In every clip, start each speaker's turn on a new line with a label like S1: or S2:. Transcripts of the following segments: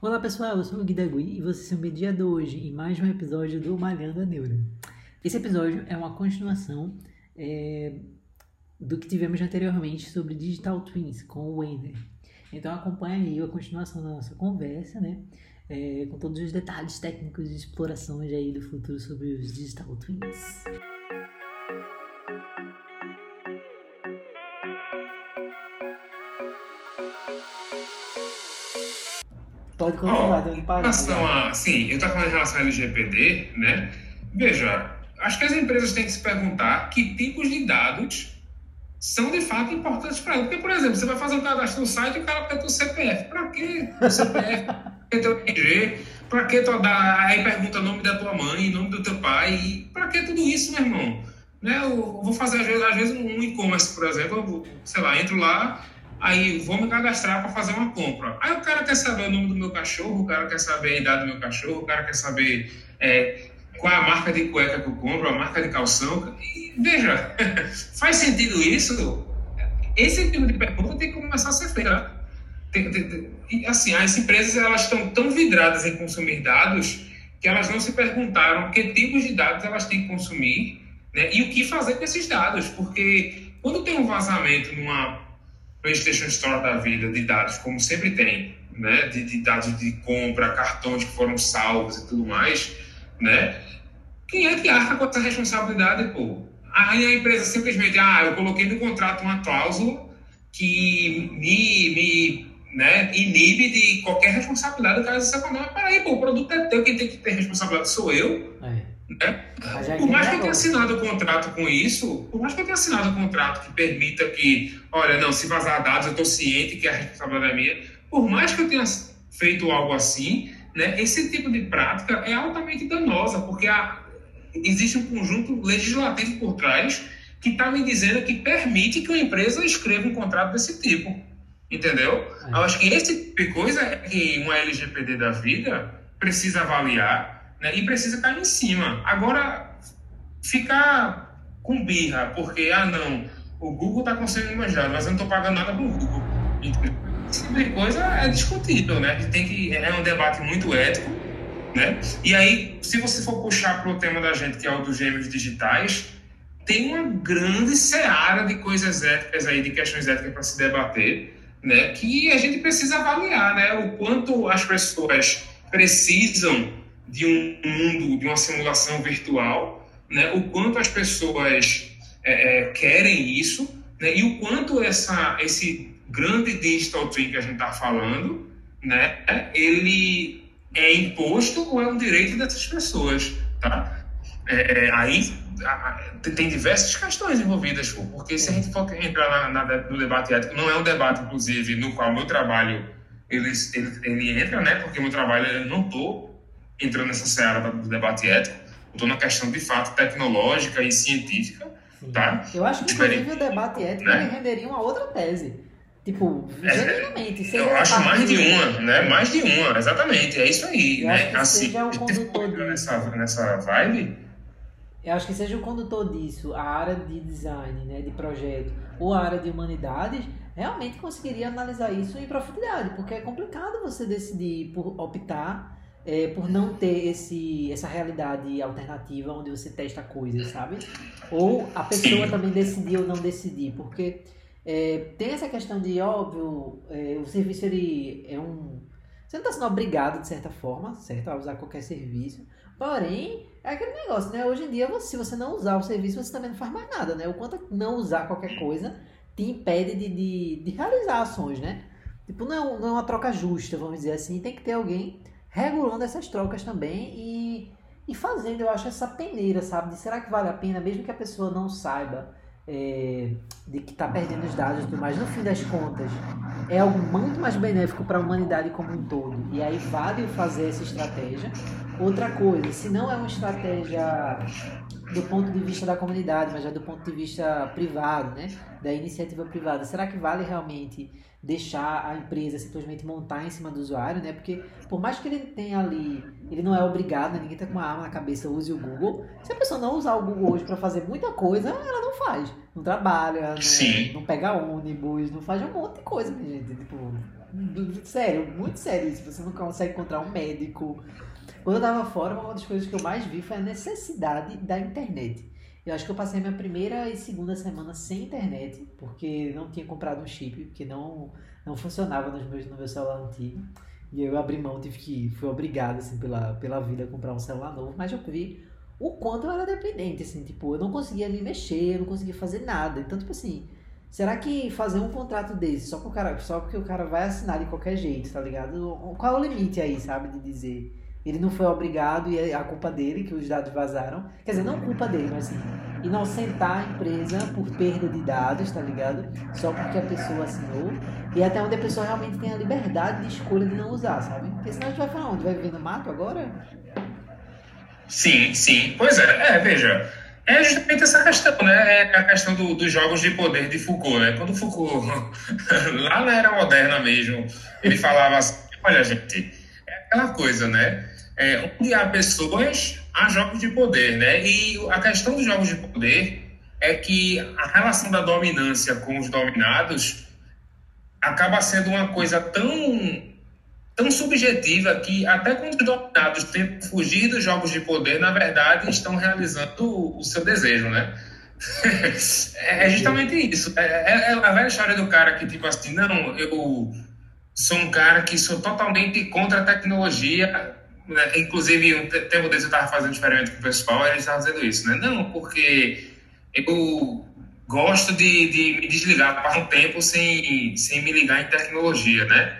S1: Olá pessoal, eu sou o Guidagui e vocês são mediado hoje em mais um episódio do Malhando a Neura. Esse episódio é uma continuação é, do que tivemos anteriormente sobre Digital Twins com o Wender. Então acompanha aí a continuação da nossa conversa, né? É, com todos os detalhes técnicos de explorações aí do futuro sobre os Digital Twins. Pode continuar, oh,
S2: em relação a, sim, eu estava falando em relação ao LGPD, né? Veja, acho que as empresas têm que se perguntar que tipos de dados são de fato importantes para ela. Porque, por exemplo, você vai fazer um cadastro no site e o cara pede o CPF. Para que o CPF? para que teu RG? Para que tu dá, aí pergunta o nome da tua mãe, nome do teu pai? Para que tudo isso, meu irmão? Né? Eu vou fazer, às vezes, às vezes um e-commerce, por exemplo, eu, sei lá, entro lá, Aí vou me cadastrar para fazer uma compra. Aí o cara quer saber o nome do meu cachorro, o cara quer saber a idade do meu cachorro, o cara quer saber é, qual é a marca de cueca que eu compro, a marca de calção. E, veja, faz sentido isso? Esse tipo de pergunta tem que começar a ser feita. Tem, tem, tem, assim, as empresas elas estão tão vidradas em consumir dados que elas não se perguntaram que tipos de dados elas têm que consumir né, e o que fazer com esses dados. Porque quando tem um vazamento numa PlayStation Store da vida de dados, como sempre tem, né, de, de, dados de compra, cartões que foram salvos e tudo mais, né? Quem é que arca com essa responsabilidade, pô? Aí a empresa simplesmente, ah, eu coloquei no contrato uma cláusula que me, me né, inibe de qualquer responsabilidade caso fale, mas peraí, pô, o produto é teu, quem tem que ter responsabilidade sou eu. É. Né? Por mais que eu tenha assinado o contrato com isso, por mais que eu tenha assinado o contrato que permita que, olha, não, se vazar dados, eu estou ciente que a responsabilidade é minha, por mais que eu tenha feito algo assim, né, esse tipo de prática é altamente danosa, porque há, existe um conjunto legislativo por trás que está me dizendo que permite que uma empresa escreva um contrato desse tipo. Entendeu? É. Eu acho que esse tipo de coisa é que uma LGPD da vida precisa avaliar né? e precisa cair em cima. Agora, ficar com birra, porque, ah, não, o Google está conseguindo manjar, mas eu não estou pagando nada para o Google. Esse tipo de coisa é discutível, né? Tem que, é um debate muito ético, né? E aí, se você for puxar para o tema da gente, que é o dos gêmeos digitais, tem uma grande seara de coisas éticas aí, de questões éticas para se debater, né? Que a gente precisa avaliar, né? O quanto as pessoas precisam de um mundo, de uma simulação virtual, né? o quanto as pessoas é, é, querem isso né? e o quanto essa, esse grande digital twin que a gente está falando, né? ele é imposto ou é um direito dessas pessoas. Tá? É, é aí tem diversas questões envolvidas, porque se a gente for entrar na, na, no debate ético, não é um debate, inclusive, no qual meu trabalho ele, ele, ele entra, né? porque meu trabalho eu não estou entrando nessa seara do debate ético, estou na questão de fato tecnológica e científica, Sim. tá?
S1: Eu acho que inclusive o debate ético né? renderia uma outra tese. Tipo, é, genuinamente.
S2: É, eu acho mais de uma, né? Mais de uma, exatamente. É isso aí,
S1: eu
S2: né?
S1: assim, seja o condutor
S2: nessa, nessa vibe.
S1: Eu acho que seja o condutor disso, a área de design, né, de projeto, ou a área de humanidades, realmente conseguiria analisar isso em profundidade, porque é complicado você decidir por optar é, por não ter esse, essa realidade alternativa onde você testa coisas, sabe? Ou a pessoa também decidir ou não decidir, porque é, tem essa questão de, óbvio, é, o serviço ele é um... Você não está sendo obrigado, de certa forma, certo? A usar qualquer serviço. Porém, é aquele negócio, né? Hoje em dia, você, se você não usar o serviço, você também não faz mais nada, né? O quanto não usar qualquer coisa te impede de, de, de realizar ações, né? Tipo, não é, não é uma troca justa, vamos dizer assim. Tem que ter alguém regulando essas trocas também e, e fazendo, eu acho, essa peneira, sabe? De será que vale a pena, mesmo que a pessoa não saiba é, de que está perdendo os dados, mas no fim das contas é algo muito mais benéfico para a humanidade como um todo. E aí vale fazer essa estratégia. Outra coisa, se não é uma estratégia do ponto de vista da comunidade, mas já do ponto de vista privado, né? Da iniciativa privada, será que vale realmente deixar a empresa simplesmente montar em cima do usuário, né? Porque por mais que ele tenha ali, ele não é obrigado, né? ninguém tá com uma arma na cabeça, use o Google. Se a pessoa não usar o Google hoje para fazer muita coisa, ela não faz. Não trabalha, não, não, pega ônibus, não faz um monte de coisa, gente. Tipo, Sério, muito sério isso. Você não consegue encontrar um médico. Quando eu tava fora, uma das coisas que eu mais vi foi a necessidade da internet. Eu acho que eu passei minha primeira e segunda semana sem internet, porque não tinha comprado um chip, porque não, não funcionava nos meus, no meu celular antigo. E eu abri mão, tive que. Fui obrigado, assim, pela, pela vida a comprar um celular novo, mas eu vi o quanto eu era dependente, assim, tipo, eu não conseguia me mexer, eu não conseguia fazer nada. Então, tipo assim, será que fazer um contrato desse só, pro cara, só porque o cara vai assinar de qualquer jeito, tá ligado? Qual é o limite aí, sabe, de dizer ele não foi obrigado e é a culpa dele que os dados vazaram. Quer dizer, não culpa dele, mas assim, inocentar a empresa por perda de dados, tá ligado? Só porque a pessoa assinou. E até onde a pessoa realmente tem a liberdade de escolha de não usar, sabe? Porque senão a gente vai falar onde? Vai viver no mato agora?
S2: Sim, sim. Pois é, é, veja. É justamente essa questão, né? É a questão do, dos jogos de poder de Foucault, né? Quando Foucault, lá na era moderna mesmo, ele falava assim: olha, gente, é aquela coisa, né? É, há pessoas, há jogos de poder, né? E a questão dos jogos de poder é que a relação da dominância com os dominados acaba sendo uma coisa tão tão subjetiva que até quando os dominados tentam fugir dos jogos de poder, na verdade estão realizando o seu desejo, né? é justamente isso. É, é, é, a velha história do cara que, tipo assim, não, eu sou um cara que sou totalmente contra a tecnologia. Né? Inclusive, um tempo desse eu estava fazendo experimento com o pessoal eles estavam dizendo isso, né? Não, porque eu gosto de, de me desligar, passar um tempo sem, sem me ligar em tecnologia, né?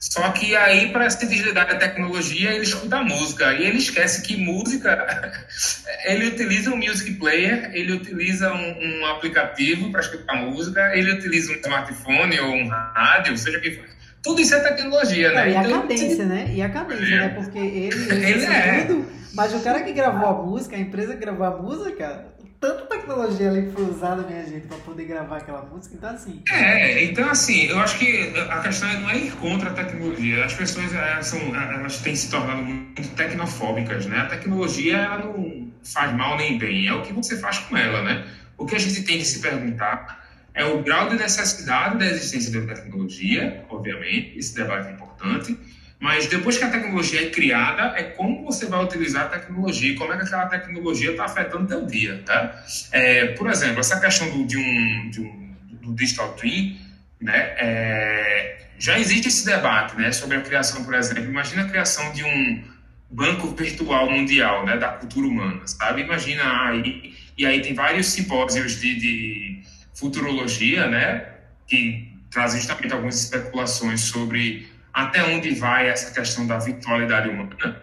S2: Só que aí, para se desligar da tecnologia, ele escuta música. E ele esquece que música. ele utiliza um music player, ele utiliza um, um aplicativo para escutar música, ele utiliza um smartphone ou um rádio, seja o que for. Tudo isso é tecnologia, né?
S1: e a então, cadência, né? E a cadência, é. né? Porque ele, ele, ele é. tudo. Mas o cara que gravou a música, a empresa que gravou a música, tanta tecnologia ali foi usada, minha gente, para poder gravar aquela música. Então, assim.
S2: É, então, assim, eu acho que a questão não é ir contra a tecnologia. As pessoas elas, são, elas têm se tornado muito tecnofóbicas, né? A tecnologia, ela não faz mal nem bem, é o que você faz com ela, né? O que a gente tem de se perguntar é o grau de necessidade da existência da tecnologia, obviamente, esse debate é importante mas depois que a tecnologia é criada, é como você vai utilizar a tecnologia, como é que aquela tecnologia está afetando o seu dia, tá? É, por exemplo, essa questão do, de um, de um, do digital twin, né? É, já existe esse debate, né? Sobre a criação, por exemplo, imagina a criação de um banco virtual mundial, né? Da cultura humana, sabe? Imagina aí, e aí tem vários simpósios de, de futurologia, né? Que trazem justamente algumas especulações sobre até onde vai essa questão da virtualidade humana,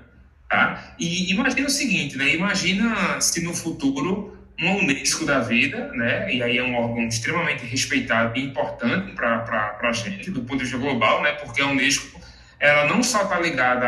S2: tá? E imagina o seguinte, né? Imagina se no futuro uma Unesco da vida, né? E aí é um órgão extremamente respeitado e importante para a gente, do ponto de vista global, né? Porque a Unesco, ela não só está ligada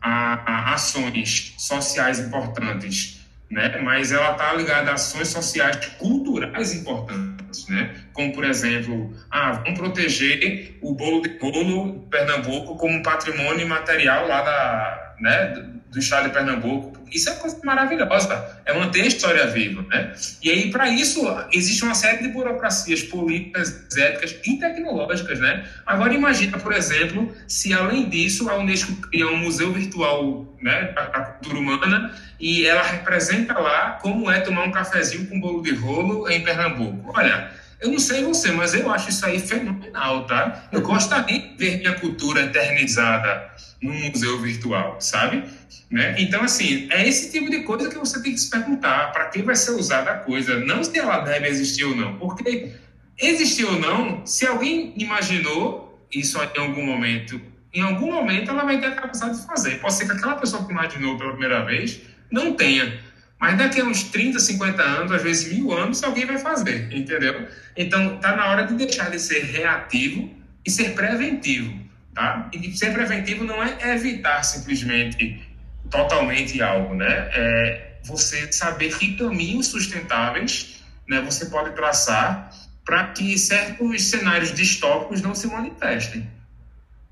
S2: a, a, ações sociais importantes, né? Mas ela está ligada a ações sociais culturais importantes, né? Como, por exemplo, ah, vamos proteger o bolo de bolo Pernambuco como patrimônio material lá da, né, do estado de Pernambuco. Isso é uma coisa maravilhosa, é manter a história viva, né? E aí, para isso, existe uma série de burocracias políticas, éticas e tecnológicas, né? Agora, imagina, por exemplo, se além disso a Unesco cria um museu virtual né, da cultura humana e ela representa lá como é tomar um cafezinho com bolo de rolo em Pernambuco. Olha, eu não sei você, mas eu acho isso aí fenomenal, tá? Eu gostaria de ver minha cultura eternizada num museu virtual, sabe? Né? Então, assim, é esse tipo de coisa que você tem que se perguntar para quem vai ser usada a coisa, não se ela deve existir ou não, porque existir ou não, se alguém imaginou isso em algum momento, em algum momento ela vai ter a capacidade de fazer. Pode ser que aquela pessoa que imaginou pela primeira vez não tenha, mas daqui a uns 30, 50 anos, às vezes mil anos, alguém vai fazer, entendeu? Então, está na hora de deixar de ser reativo e ser preventivo, tá? E ser preventivo não é evitar simplesmente totalmente algo, né? É você saber que caminhos sustentáveis né, você pode traçar para que certos cenários distópicos não se manifestem.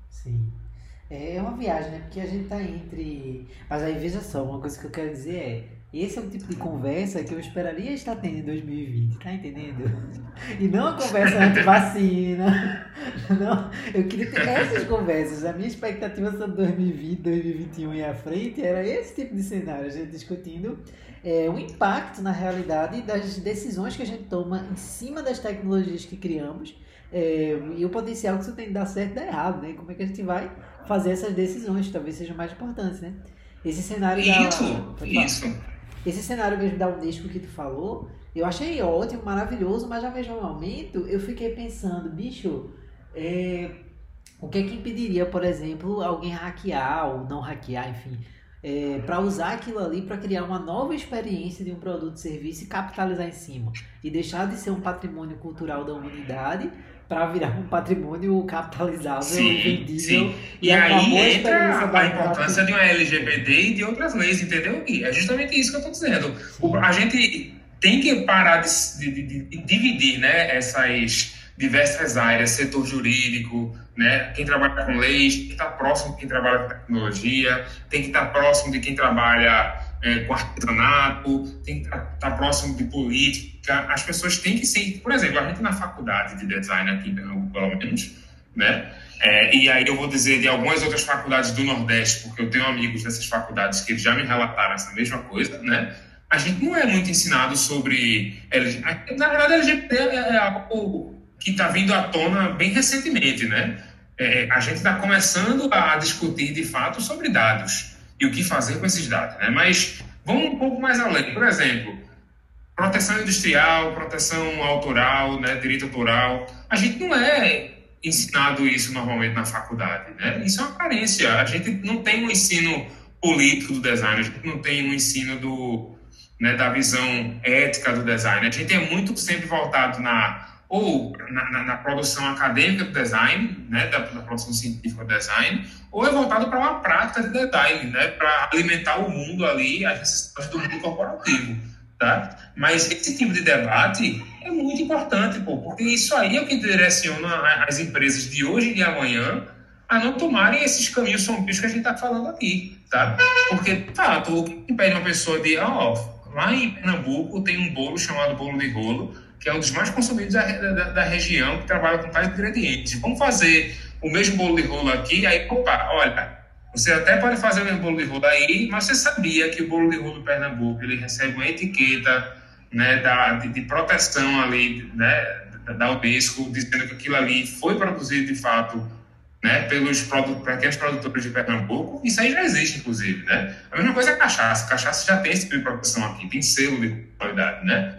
S1: Sim. É uma viagem, né? Porque a gente tá entre. Mas aí veja só, uma coisa que eu quero dizer é esse é o tipo de conversa que eu esperaria estar tendo em 2020, tá entendendo? E não a conversa anti-vacina. Não, eu queria ter essas conversas. A minha expectativa sobre 2020, 2021 e à frente era esse tipo de cenário, a gente discutindo é, o impacto na realidade das decisões que a gente toma em cima das tecnologias que criamos é, e o potencial que isso tem de dar certo e dar errado, né? Como é que a gente vai fazer essas decisões, que talvez sejam mais importantes, né? Esse cenário
S2: isso, da... Isso,
S1: Esse cenário mesmo da Unesco que tu falou, eu achei ótimo, maravilhoso, mas ao mesmo momento eu fiquei pensando, bicho, é, o que é que impediria, por exemplo, alguém hackear ou não hackear, enfim, é, para usar aquilo ali para criar uma nova experiência de um produto, serviço e capitalizar em cima e deixar de ser um patrimônio cultural da humanidade para virar um patrimônio capitalizável, sim, vendível. Sim.
S2: E, e aí entra a importância de uma LGBT e de outras leis, entendeu? E é justamente isso que eu estou dizendo. O, a gente tem que parar de, de, de, de, dividir né, essas diversas áreas, setor jurídico, né, quem trabalha com leis, tem que estar próximo de quem trabalha com tecnologia, tem que estar próximo de quem trabalha é, com artesanato, tem que estar, estar próximo de política. As pessoas têm que ser, por exemplo, a gente na faculdade de design aqui, pelo menos, né? É, e aí eu vou dizer de algumas outras faculdades do Nordeste, porque eu tenho amigos dessas faculdades que já me relataram essa mesma coisa, né? A gente não é muito ensinado sobre. Na verdade, LGBT é, é algo que está vindo à tona bem recentemente, né? É, a gente está começando a discutir de fato sobre dados e o que fazer com esses dados, né? Mas vamos um pouco mais além. Por exemplo, proteção industrial, proteção autoral, né, direito autoral. A gente não é ensinado isso normalmente na faculdade, né? Isso é uma carência. A gente não tem um ensino político do design, a gente não tem um ensino do, né, da visão ética do design. A gente é muito sempre voltado na ou na, na, na produção acadêmica do design, né, da, da, produção científica do design, ou é voltado para uma prática de design, né, para alimentar o mundo ali, as necessidades do mundo corporativo, tá? Mas esse tipo de debate é muito importante, pô, porque isso aí é o que direciona as empresas de hoje e de amanhã a não tomarem esses caminhos sombrios que a gente está falando aqui, tá? Porque, de fato, o que impede uma pessoa de, ó, oh, lá em Pernambuco tem um bolo chamado bolo de rolo, que é um dos mais consumidos da, da, da região, que trabalha com tais ingredientes. Vamos fazer o mesmo bolo de rolo aqui, aí, opa, olha, você até pode fazer o mesmo bolo de rolo aí, mas você sabia que o bolo de rolo do Pernambuco, ele recebe uma etiqueta né, da, de, de proteção ali, né, da Unesco, dizendo que aquilo ali foi produzido de fato né, pelos produtos, pequenos produtores de Pernambuco, isso aí já existe, inclusive, né? A mesma coisa é cachaça. Cachaça já tem esse tipo de proteção aqui, tem selo de qualidade, né?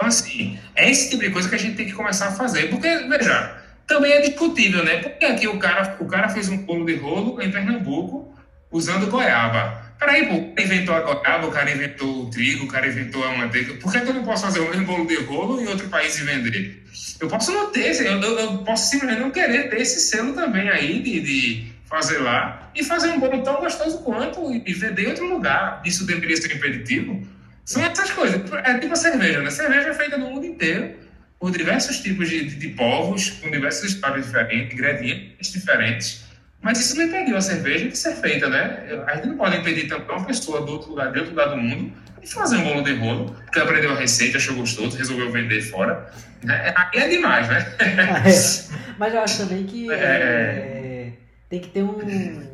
S2: Então, assim, é esse tipo de coisa que a gente tem que começar a fazer. Porque, veja, também é discutível, né? Porque aqui o cara, o cara fez um bolo de rolo em Pernambuco usando goiaba. Peraí, pô, o cara inventou a goiaba, o cara inventou o trigo, o cara inventou a manteiga. Por que, que eu não posso fazer o mesmo bolo de rolo em outro país e vender? Eu posso não ter, eu, eu, eu posso simplesmente não querer ter esse selo também aí de, de fazer lá e fazer um bolo tão gostoso quanto e vender em outro lugar. Isso deveria ser impeditivo? São essas coisas. É tipo a cerveja, né? cerveja é feita no mundo inteiro por diversos tipos de, de, de povos, com diversas histórias diferentes, ingredientes diferentes. Mas isso não impediu a cerveja de ser feita, né? A gente não pode impedir também uma pessoa do outro lado, de outro lado do mundo de fazer um bolo de rolo, porque aprendeu a receita, achou gostoso, resolveu vender fora. Né? Aí é demais, né?
S1: é. Mas eu acho também que é... É, tem que ter um.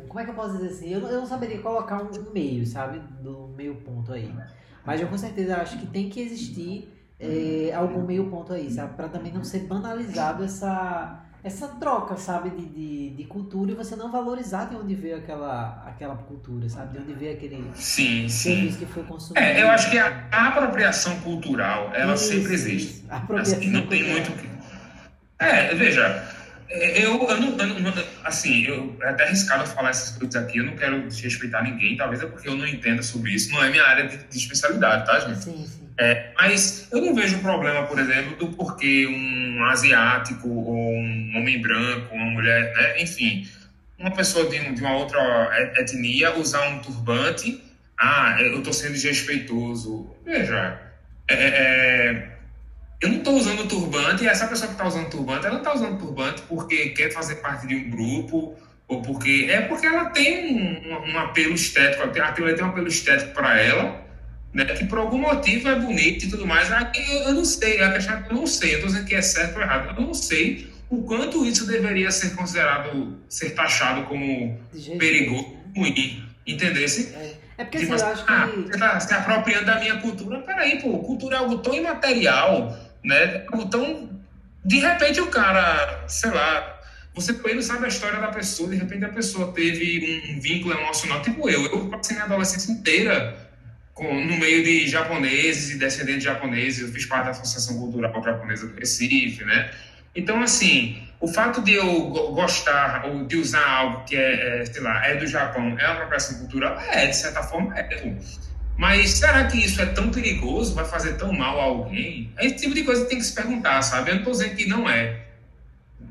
S1: Como é que eu posso dizer assim? Eu, eu não saberia colocar um meio, sabe? Do meio ponto aí. Mas eu com certeza acho que tem que existir é, algum meio ponto aí, sabe? Para também não ser banalizado essa, essa troca, sabe? De, de, de, cultura e você não valorizar de onde veio aquela, aquela cultura, sabe? De onde veio aquele
S2: sim,
S1: serviço sim. que foi consumido.
S2: É, eu acho que a, a apropriação cultural, ela isso, sempre existe. Isso. Apropriação assim, não tem muito que... É, veja, eu, eu, não, eu não, assim, eu, é até arriscado falar essas coisas aqui, eu não quero desrespeitar ninguém, talvez é porque eu não entendo sobre isso, não é minha área de, de especialidade, tá, gente? Sim, sim. É, mas eu não vejo problema, por exemplo, do porquê um asiático ou um homem branco, uma mulher, né, enfim, uma pessoa de, de uma outra etnia usar um turbante, ah, eu estou sendo desrespeitoso. Veja, é, é eu não estou usando turbante e essa pessoa que está usando turbante, ela não está usando turbante porque quer fazer parte de um grupo ou porque é porque ela tem um, um apelo estético, aquilo tem um apelo estético para ela, né, que por algum motivo é bonito e tudo mais. Aqui eu não sei, a questão é que eu não sei, eu estou dizendo que é certo ou errado, eu não sei o quanto isso deveria ser considerado, ser taxado como perigoso, ruim, entendesse?
S1: É. é porque tipo, assim, eu acho
S2: ah, que... você está se apropriando da minha cultura, peraí, pô, cultura é algo tão imaterial, né, algo tão... De repente o cara, sei lá, você não sabe a história da pessoa, de repente a pessoa teve um, vínculo emocional, tipo eu, eu passei minha adolescência inteira com, no meio de japoneses e descendentes de japoneses, eu fiz parte da Associação Cultural Japonesa do Recife, né? Então, assim, o fato de eu gostar ou de usar algo que é, é sei lá, é do Japão, é uma apropriação cultural? É, de certa forma é. Mas será que isso é tão perigoso? Vai fazer tão mal a alguém? É esse tipo de coisa que tem que se perguntar, sabe? Eu não estou dizendo que não é.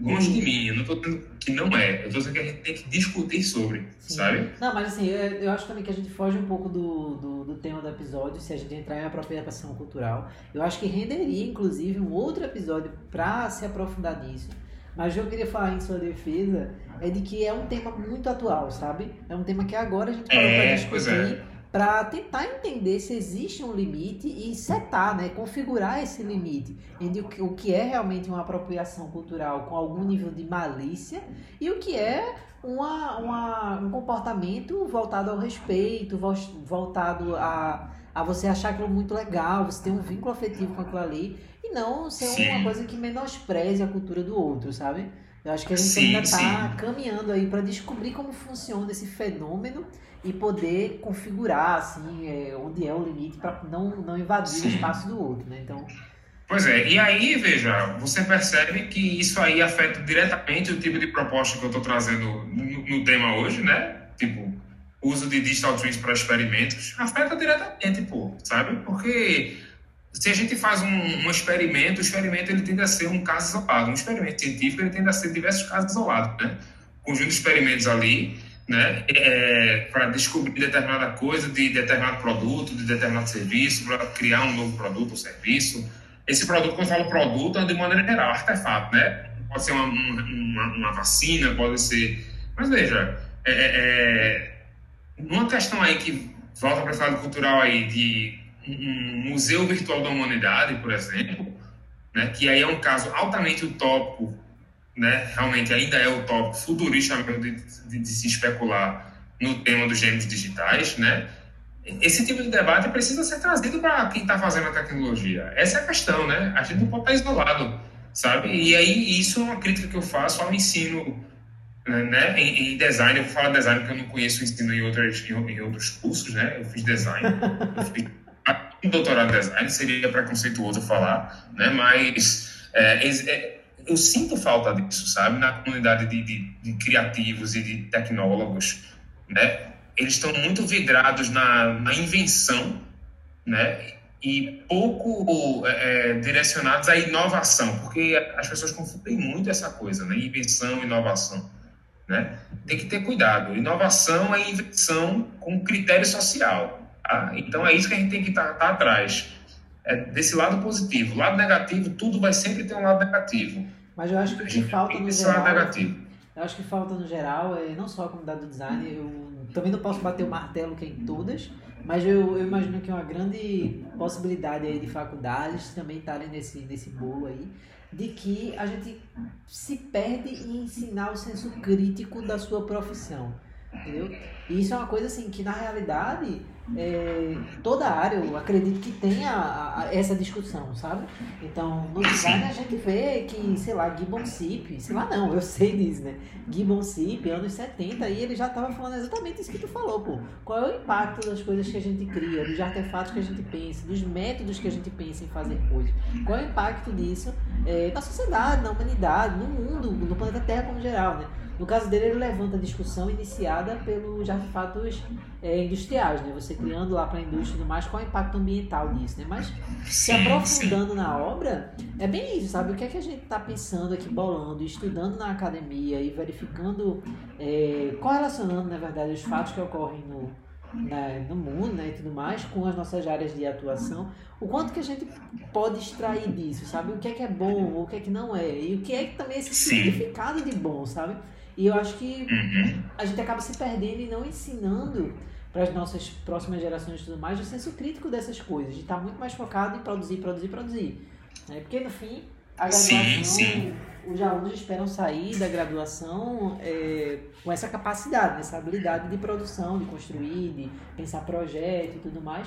S2: Longe de mim, eu não estou dizendo que não é. Eu estou dizendo que a gente tem que discutir sobre, Sim. sabe?
S1: Não, mas assim, eu, eu, acho também que a gente foge um pouco do, do, do, tema do episódio se a gente entrar em apropriação cultural. Eu acho que renderia, inclusive, um outro episódio para se aprofundar nisso. Mas o que eu queria falar em sua defesa é de que é um tema muito atual, sabe? É um tema que agora a gente parou é, para discutir para tentar entender se existe um limite e setar, né, configurar esse limite entre o que é realmente uma apropriação cultural com algum nível de malícia e o que é uma, uma, um comportamento voltado ao respeito, voltado a, a você achar aquilo muito legal, você ter um vínculo afetivo com aquilo ali e não ser sim. uma coisa que menospreze a cultura do outro, sabe? Eu acho que a gente sim, ainda está caminhando aí para descobrir como funciona esse fenômeno e poder configurar assim é, onde é o limite para não, não invadir Sim. o espaço do outro, né? Então
S2: Pois é, e aí, veja, você percebe que isso aí afeta diretamente o tipo de proposta que eu estou trazendo no, no, tema hoje, né? Tipo, uso de digital twins para experimentos, afeta diretamente, pô, sabe? Porque se a gente faz um, um, experimento, o experimento ele tende a ser um caso isolado. Um experimento científico ele tende a ser diversos casos isolados, né? Conjunto de experimentos ali né, é, para descobrir determinada coisa de determinado produto, de determinado serviço, para criar um novo produto ou serviço. Esse produto, quando eu falo produto, é de maneira geral, artefato, né? Pode ser uma, uma, uma vacina, pode ser. Mas veja, é, é, é uma questão aí que volta para a cultural aí de um museu virtual da humanidade, por exemplo, né, que aí é um caso altamente utópico né, realmente ainda é o tópico futurista de, de, de, se especular no tema dos gêmeos digitais, né? Esse tipo de debate precisa ser trazido para quem está fazendo a tecnologia. Essa é a questão, né? A gente não pode estar isolado, sabe? E aí isso é uma crítica que eu faço ao ensino, né? Em, em design, eu vou falar design porque eu não conheço o ensino em outros, em, outros cursos, né? Eu fiz design, eu fiz um doutorado em design, seria preconceituoso falar, né? Mas é, é, eu sinto falta disso, sabe? Na comunidade de, de, de criativos e de tecnólogos, né? Eles estão muito vidrados na, na invenção, né? E pouco é, é, direcionados à inovação, porque as pessoas confundem muito essa coisa, né? Invenção, inovação, né? Tem que ter cuidado. Inovação é invenção com critério social. Tá? Então é isso que a gente tem que estar tá, tá atrás. É desse lado positivo. Lado negativo, tudo vai sempre ter um lado negativo.
S1: Mas eu acho que o que falta no geral. Eu acho que falta no geral é não só a comunidade do design, eu também não posso bater o martelo que é em todas, mas eu, eu imagino que é uma grande possibilidade aí de faculdades também estarem nesse, nesse bolo aí, de que a gente se perde em ensinar o senso crítico da sua profissão. Entendeu? E isso é uma coisa assim que na realidade é, toda área, eu acredito que tenha a, a, essa discussão, sabe? Então, no design a gente vê que, sei lá, Gibbon Sip, sei lá não, eu sei disso, né? Gibbon Sip, anos 70, e ele já estava falando exatamente isso que tu falou, pô. Qual é o impacto das coisas que a gente cria, dos artefatos que a gente pensa, dos métodos que a gente pensa em fazer coisas? Qual é o impacto disso é, na sociedade, na humanidade, no mundo, no planeta Terra como geral, né? No caso dele, ele levanta a discussão iniciada pelos artefatos é, industriais, né? Você criando lá para a indústria e tudo mais, qual é o impacto ambiental disso, né? Mas se aprofundando na obra, é bem isso, sabe? O que é que a gente está pensando aqui, bolando, estudando na academia e verificando, é, correlacionando, na verdade, os fatos que ocorrem no, né, no mundo né, e tudo mais, com as nossas áreas de atuação, o quanto que a gente pode extrair disso, sabe? O que é que é bom, o que é que não é, e o que é que também é esse Sim. significado de bom, sabe? E eu acho que uhum. a gente acaba se perdendo e não ensinando para as nossas próximas gerações e tudo mais, o senso crítico dessas coisas, de estar tá muito mais focado em produzir, produzir, produzir. Né? Porque no fim, a graduação, sim, sim. Os alunos esperam sair da graduação é, com essa capacidade, essa habilidade de produção, de construir, de pensar projeto e tudo mais.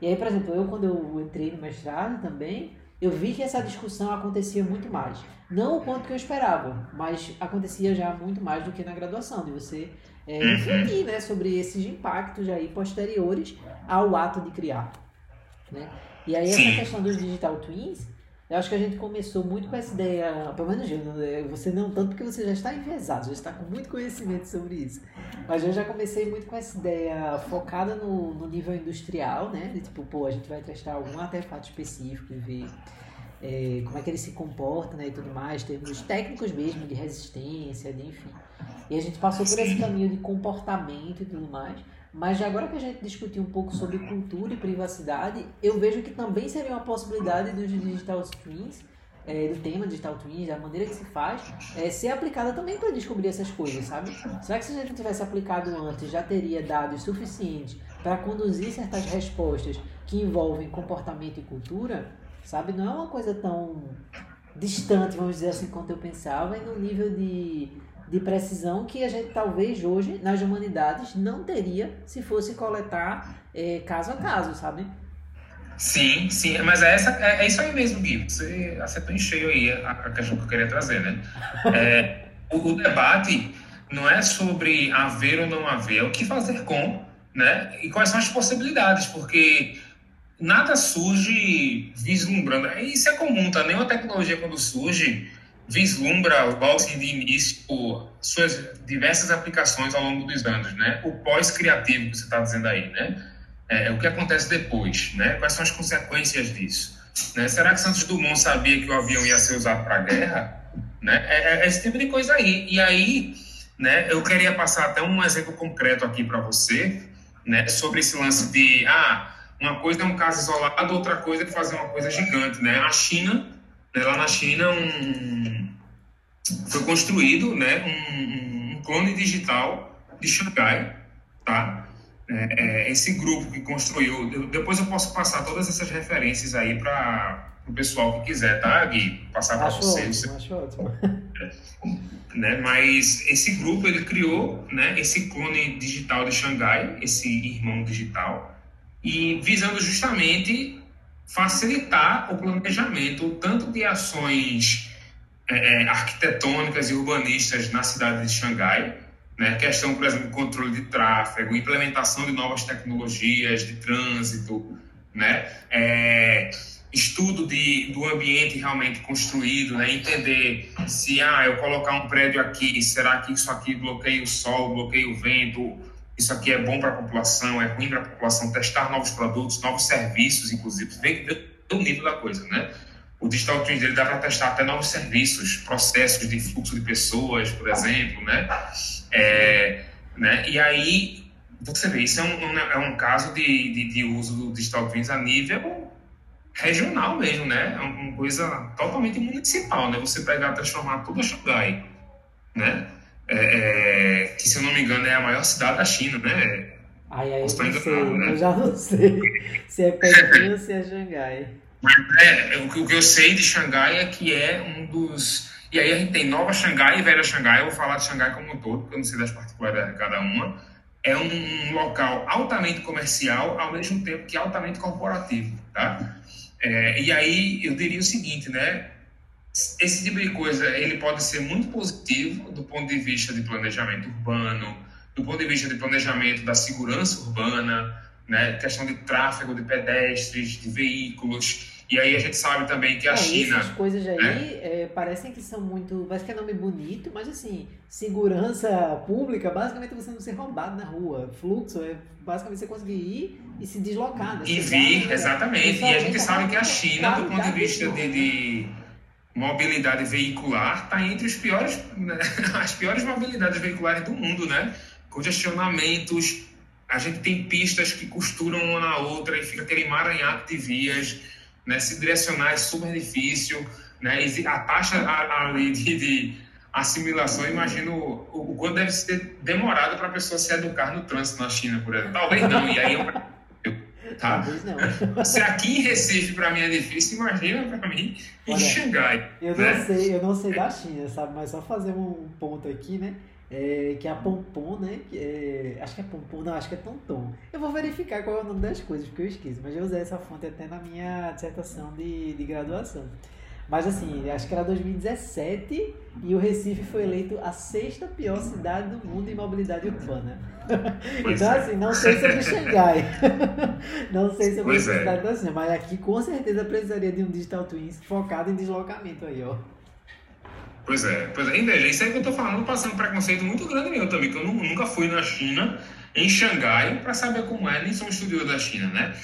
S1: E aí, por exemplo, eu quando eu entrei no mestrado também, eu vi que essa discussão acontecia muito mais. Não o quanto que eu esperava, mas acontecia já muito mais do que na graduação, de você é, uhum. refletir né, sobre esses impactos aí posteriores ao ato de criar. Né? E aí essa questão dos digital twins, eu acho que a gente começou muito com essa ideia, pelo menos eu, né, você não tanto porque você já está envezado, já está com muito conhecimento sobre isso. Mas eu já comecei muito com essa ideia focada no, no nível industrial, né? De tipo, pô, a gente vai testar algum artefato específico e ver é, como é que ele se comporta, né? E tudo mais, termos técnicos mesmo, de resistência, de enfim. E a gente passou por esse caminho de comportamento e tudo mais. Mas agora que a gente discutiu um pouco sobre cultura e privacidade, eu vejo que também seria uma possibilidade dos digital twins, é, do tema digital twins, da maneira que se faz, é, ser aplicada também para descobrir essas coisas, sabe? Será que se a gente tivesse aplicado antes, já teria dados suficientes para conduzir certas respostas que envolvem comportamento e cultura? Sabe? Não é uma coisa tão distante, vamos dizer assim, quanto eu pensava, e no nível de de precisão que a gente talvez hoje, nas humanidades, não teria se fosse coletar é, caso a caso, sabe?
S2: Sim, sim, mas é, essa, é, é isso aí mesmo, Gui. Você acertou em cheio aí a, a questão que eu queria trazer, né? É, o, o, debate não é sobre haver ou não haver, é o que fazer com, né? E quais são as possibilidades, porque nada surge vislumbrando. Isso é comum, tá? Nenhuma tecnologia, quando surge, vislumbra logo de início suas diversas aplicações ao longo dos anos, né? O pós-criativo que você está dizendo aí, né? É, o que acontece depois, né? Quais são as consequências disso? Né? Será que Santos Dumont sabia que o avião ia ser usado para a guerra? Né? É, é, esse tipo de coisa aí. E aí, né? Eu queria passar até um exemplo concreto aqui para você, né? Sobre esse lance de, ah, uma coisa é um caso isolado, outra coisa é fazer uma coisa gigante, né? A China né, lá na China um, foi construído né, um, um, clone digital de Xangai, tá? É, é, esse grupo que construiu, eu, depois eu posso passar todas essas referências aí para o pessoal que quiser, tá, Gui? Passar para.
S1: Ótimo, acho ótimo.
S2: né, mas esse grupo ele criou né, esse clone digital de Xangai, esse irmão digital, e visando justamente facilitar o planejamento tanto de ações é, é, arquitetônicas e urbanistas na cidade de Xangai, né? questão, por exemplo, controle de tráfego, implementação de novas tecnologias de trânsito, né? É, estudo de, do ambiente realmente construído, né? entender se ah, eu colocar um prédio aqui, será que isso aqui bloqueia o sol, bloqueia o vento, isso aqui é bom para a população, é ruim para a população, testar novos produtos, novos serviços, inclusive, ver o nível da coisa, né? O Digital Twins dele dá para testar até novos serviços, processos de fluxo de pessoas, por exemplo, né? É, né? E aí, você vê, isso é um, é um caso de, de, de uso do Digital Twins a nível regional mesmo, né? É uma coisa totalmente municipal, né? Você pegar, transformar toda a Xangai, né? é, é, que se eu não me engano é a maior cidade da China, né?
S1: Ai, ai, eu, não sei, né? eu já não sei se é Pequim ou se é Xangai.
S2: Mas, é, o, que eu sei de Xangai é que é um dos. E aí a gente tem Nova Xangai e Velha Xangai. Eu vou falar de Xangai como um todo, porque eu não sei das particularidades de cada uma. É um local altamente comercial, ao mesmo tempo que altamente corporativo, tá? É, e aí eu diria o seguinte, né? esse tipo de coisa ele pode ser muito positivo do ponto de vista de planejamento urbano, do ponto de vista de planejamento da segurança urbana, né, questão de tráfego de pedestres, de veículos. E aí a gente sabe também que a é, China.
S1: Essas coisas aí né? é, parecem que são muito. Parece que é nome bonito, mas assim, segurança pública, basicamente você não ser roubado na rua. Fluxo é basicamente você conseguir ir e se deslocar. Né?
S2: E vir, exatamente. E a gente sabe que a China, do ponto de vista de, de mobilidade veicular está entre os piores, né? as piores mobilidades veiculares do mundo, né? Congestionamentos, a gente tem pistas que costuram uma na outra e fica aquele emaranhado de vias, né? Se direcionar é super difícil, né? A taxa ali de, de assimilação, imagino o, o quanto deve ser demorado para a pessoa se educar no trânsito na China, por exemplo. Talvez não, e aí eu. Tá? Se aqui em Recife para mim é difícil, imagina para mim em
S1: Olha,
S2: Xangai.
S1: Eu
S2: né?
S1: não sei, eu não sei da China, sabe? Mas só fazer um ponto aqui, né? É, que é a Pompom, né? É, acho que é Pompom, não, acho que é Tonton. Eu vou verificar qual é o nome das coisas, porque eu esqueço. Mas eu usei essa fonte até na minha dissertação de, de graduação. Mas assim, acho que era 2017 e o Recife foi eleito a sexta pior cidade do mundo em mobilidade urbana.
S2: Pois
S1: então,
S2: é.
S1: assim, não sei sobre Xangai. não sei sobre
S2: Pois
S1: a
S2: é.
S1: cidade da China, mas aqui com certeza precisaria de um Digital Twins focado em deslocamento aí, ó.
S2: Pois é, pois é. E veja, isso aí que eu tô falando passando um preconceito muito grande meu também, que eu nu- nunca fui na China, em Xangai, para saber como é, nem sou um estudioso da China, né?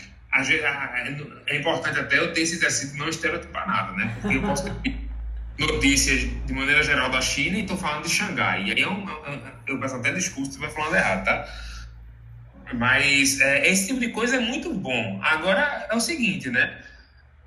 S2: É importante até eu ter esse exercício não estereotipar nada, né? Porque eu posso ter notícias de maneira geral da China e estou falando de Xangai. E aí é um, é eu peço até desculpa se estiver falando errado, tá? Mas é, esse tipo de coisa é muito bom. Agora é o seguinte, né?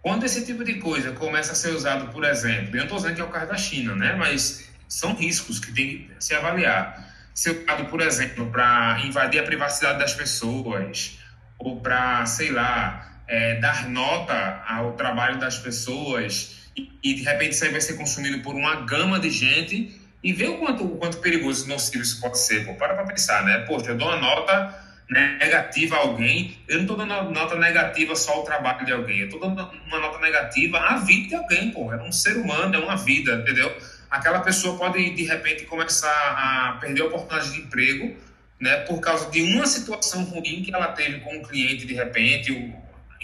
S2: Quando esse tipo de coisa começa a ser usado, por exemplo, eu não estou dizendo que é o caso da China, né? Mas são riscos que tem que se avaliar. Ser usado, por exemplo, para invadir a privacidade das pessoas, ou para, sei lá, é, dar nota ao trabalho das pessoas, e, e, de repente isso aí vai ser consumido por uma gama de gente, e ver o quanto, o quanto perigoso e nocivo isso pode ser. Pô, para para pensar, né? Poxa, eu dou uma nota negativa a alguém, eu não estou dando nota negativa só ao trabalho de alguém, eu estou dando uma nota negativa à vida de alguém, pô. É um ser humano, é uma vida, entendeu? Aquela pessoa pode, de repente, começar a perder a oportunidade de emprego, né, por causa de uma situação ruim que ela teve com um cliente, de repente, o,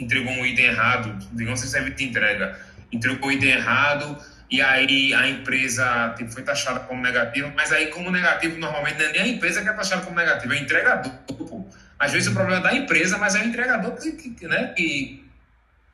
S2: entregou um item errado, digamos que serve de entrega, entregou um item errado, e aí a empresa tipo, foi taxada como negativa, mas aí como negativo normalmente não é nem a empresa que é taxada como negativa, é o entregador. Pô. Às vezes o problema é da empresa, mas é o entregador que, que, né, que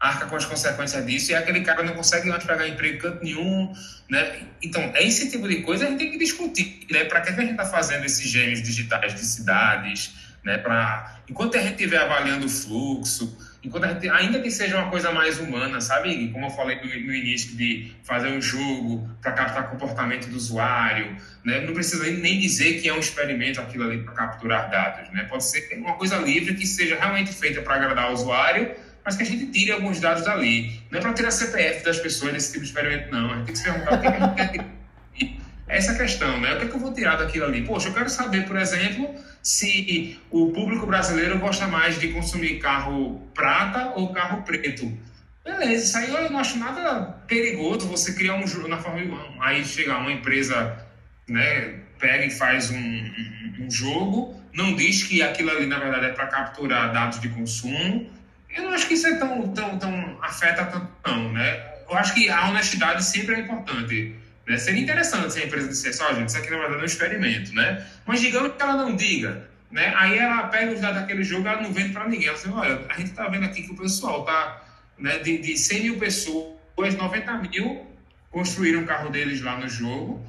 S2: arca com as consequências disso e aquele cara não consegue mais pegar emprego em canto nenhum, né? Então, é esse tipo de coisa a gente tem que discutir, né? Para que, que a gente está fazendo esses gêmeos digitais de cidades, né? Pra, enquanto a gente estiver avaliando o fluxo, enquanto gente, ainda que seja uma coisa mais humana, sabe? Como eu falei no, no início, de fazer um jogo para captar comportamento do usuário, né? Não precisa nem dizer que é um experimento aquilo ali para capturar dados, né? Pode ser uma coisa livre que seja realmente feita para agradar o usuário, mas que a gente tire alguns dados dali. Não é para tirar CPF das pessoas nesse tipo de experimento, não. A gente tem que se perguntar o que a gente quer essa questão, né? O que, é que eu vou tirar daquilo ali? Poxa, eu quero saber, por exemplo, se o público brasileiro gosta mais de consumir carro prata ou carro preto. Beleza, isso aí eu não acho nada perigoso você criar um jogo na Fórmula 1. Aí chegar uma empresa, né, pega e faz um, um, um jogo, não diz que aquilo ali, na verdade, é para capturar dados de consumo. Eu não acho que isso é tão, tão, tão afeta tanto, não, né? Eu acho que a honestidade sempre é importante. Né? Seria interessante se a empresa dissesse, ó, oh, gente, isso aqui na verdade é um experimento, né? Mas digamos que ela não diga, né? Aí ela pega os dados daquele jogo, ela não vende para ninguém. Ela diz, olha, a gente está vendo aqui que o pessoal tá, né, de, de 100 mil pessoas, 90 mil construíram o carro deles lá no jogo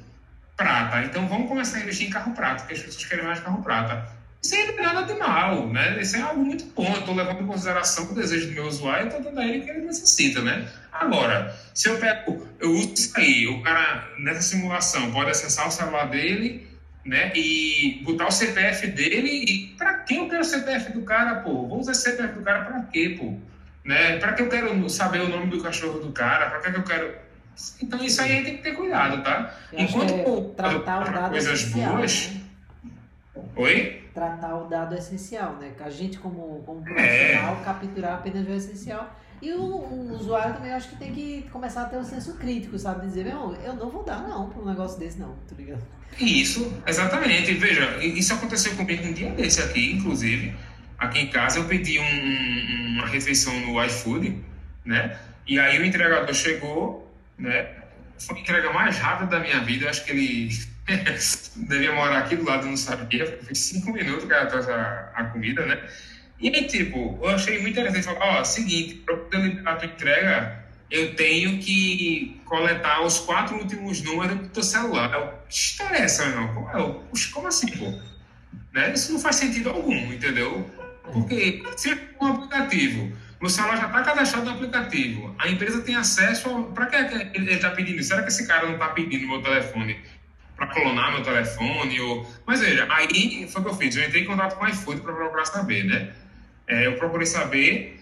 S2: prata. Então vamos começar a investir em carro prata, porque as pessoas querem mais carro prata. É nada de mal, né? Isso é algo muito bom. Eu estou levando em consideração o desejo do meu usuário e estou dando a ele o que ele necessita, né? Agora, se eu pego, eu uso isso aí, o cara nessa simulação pode acessar o celular dele, né? E botar o CPF dele e para que eu quero o CPF do cara, pô? Vou usar o CPF do cara para quê, pô? Né? Para que eu quero saber o nome do cachorro do cara? Para que, eu quero então isso aí tem que ter cuidado, tá?
S1: Eu Enquanto é tratar o dado
S2: coisas
S1: essencial,
S2: boas.
S1: Né?
S2: Oi?
S1: Tratar o dado essencial, né? A gente como, como profissional é. capturar apenas o essencial. E o, o, usuário também acho que tem que começar a ter um senso crítico, sabe? Dizer, meu, eu não vou dar não para um negócio desse não, tá ligado?
S2: Isso, exatamente. Veja, isso aconteceu comigo um dia desse aqui, inclusive. Aqui em casa eu pedi um, um, uma refeição no iFood, né? E aí o entregador chegou, né? Foi a entrega mais rápida da minha vida. Eu acho que ele devia morar aqui do lado, não sabia. Foi cinco minutos que ela trouxe a, a, comida, né? E aí, tipo, eu achei muito interessante. Ó, oh, seguinte, para poder a tua entrega, eu tenho que coletar os quatro últimos números do teu celular. Eu, que história é essa, meu irmão? Eu, Puxa, como assim, pô? Né? Isso não faz sentido algum, entendeu? Porque se é um aplicativo meu celular já está cadastrado no aplicativo. A empresa tem acesso. Para que ele está pedindo? Será que esse cara não está pedindo meu telefone para clonar meu telefone. Ou... Mas veja, aí foi o que eu fiz. Eu entrei em contato com o iFood para procurar saber, né? É, eu procurei saber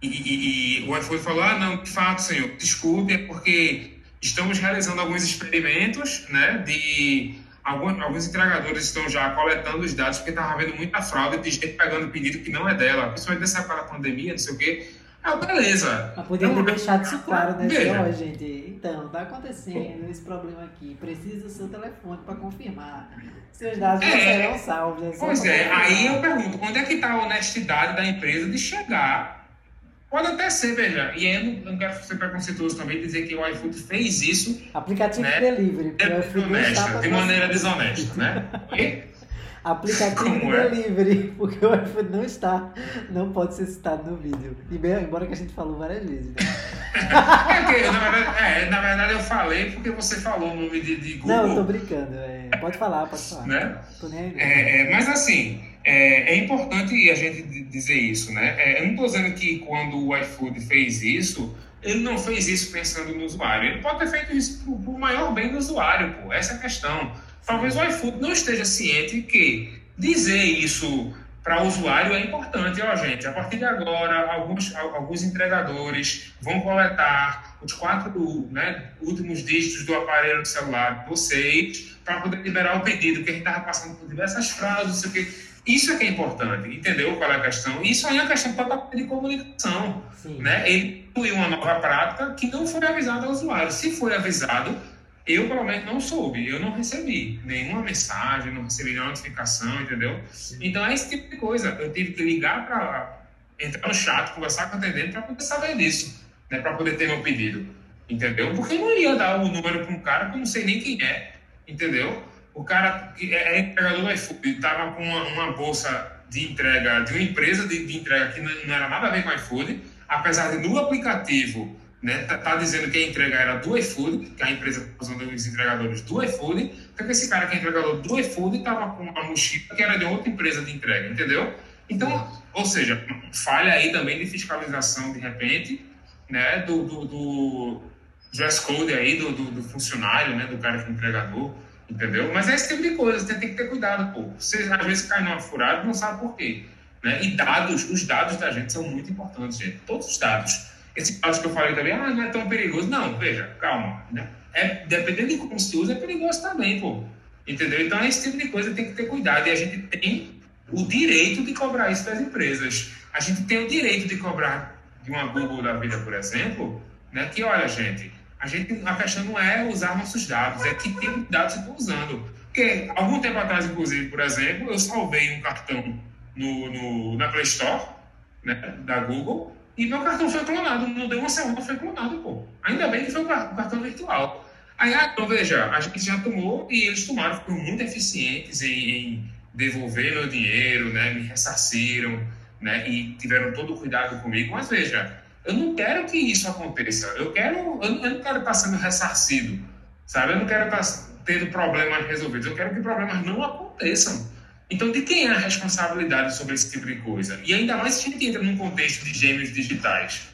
S2: e, e, e, o iFood falou: ah, não, de fato, senhor, desculpe, é porque estamos realizando alguns experimentos, né? De alguns, alguns entregadores estão já coletando os dados porque estava havendo muita fraude de gente pegando pedido que não é dela, principalmente nessa época da pandemia, não sei o quê. Ah, beleza.
S1: Mas podia ter deixado isso claro, né? Veja. Ó, gente, então, tá acontecendo esse problema aqui. Precisa do seu telefone para confirmar. Seus dados é, não serão salvos.
S2: Né? Pois é, aí eu pergunto, onde é que está a honestidade da empresa de chegar Pode até ser, veja. E aí eu não, não quero ser preconceituoso também dizer que o iFood fez isso.
S1: Aplicativo né, delivery.
S2: De, honesta, de maneira desonesta, né? E?
S1: Aplicativo Como é? delivery, porque o iFood não está, não pode ser citado no vídeo. E bem, embora que a gente falou várias vezes. Né?
S2: é na, verdade, é, na verdade, eu falei porque você falou o nome de, de Google.
S1: Não, eu tô brincando. É, pode falar, pode falar.
S2: Né? É, é, mas assim, é, é, importante a gente dizer isso, né? É, eu não estou dizendo que quando o iFood fez isso, ele não fez isso pensando no usuário. Ele pode ter feito isso para o maior bem do usuário, pô. Essa é a questão. Talvez o iFood não esteja ciente que dizer isso para o usuário é importante. Ó, gente, a partir de agora, alguns, alguns entregadores vão coletar os quatro né, últimos dígitos do aparelho do celular de vocês para poder liberar o pedido, que a gente estava passando por diversas frases, não sei o quê isso é que é importante, entendeu qual é a questão? Isso aí é uma questão totalmente de comunicação. Sim. Né? Ele incluiu uma nova prática que não foi avisada ao usuário. Se foi avisado, eu pelo menos não soube, eu não recebi nenhuma mensagem, não recebi nenhuma notificação, entendeu? Então é esse tipo de coisa. Eu tive que ligar para entrar no chat, conversar com o atendente para poder saber disso, né? para poder ter meu pedido, entendeu? Porque eu não ia dar o número para um cara que eu não sei nem quem é, entendeu? o cara que é, é entregador do iFood estava com uma, uma, bolsa de entrega de uma empresa de, de entrega que não, não, era nada a ver com o iFood, apesar de no aplicativo né, tá, tá, dizendo que a entrega era do iFood, que a empresa está usando os entregadores do iFood, então que esse cara que é entregador do iFood estava com uma mochila que era de outra empresa de entrega, entendeu? Então, ou seja, falha aí também de fiscalização de repente, né, do, do, do dress code aí do, do, do funcionário, né, do cara que é entregador. Entendeu? Mas é esse tipo de coisa, você tem que ter cuidado, pô. Você às vezes cai numa furada e não sabe por quê. Né? E dados, os dados da gente são muito importantes, gente. Todos os dados. Esse caso que eu falei também, ah, não é tão perigoso. Não, veja, calma. Né? É, dependendo de como se usa, é perigoso também, pô. Entendeu? Então, esse tipo de coisa tem que ter cuidado. E a gente tem o direito de cobrar isso das empresas. A gente tem o direito de cobrar de uma Google da vida, por exemplo, né? que, olha, gente, a, gente, a questão não é usar nossos dados, é que tipo de dados você está usando. Porque algum tempo atrás, inclusive, por exemplo, eu salvei um cartão no, no, na Play Store né, da Google e meu cartão foi clonado. Não deu uma semana, foi clonado, pô. Ainda bem que foi um cartão virtual. Aí, ah, então, veja, a gente já tomou e eles tomaram, foram muito eficientes em, em devolver meu dinheiro, né, me ressarciram, né, e tiveram todo o cuidado comigo. Mas veja, eu não quero que isso aconteça. Eu quero, eu não, eu não quero estar sendo ressarcido, sabe? Eu não quero estar tendo problemas resolvidos. Eu quero que problemas não aconteçam. Então, de quem é a responsabilidade sobre esse tipo de coisa? E ainda mais se a gente entra num contexto de gêmeos digitais.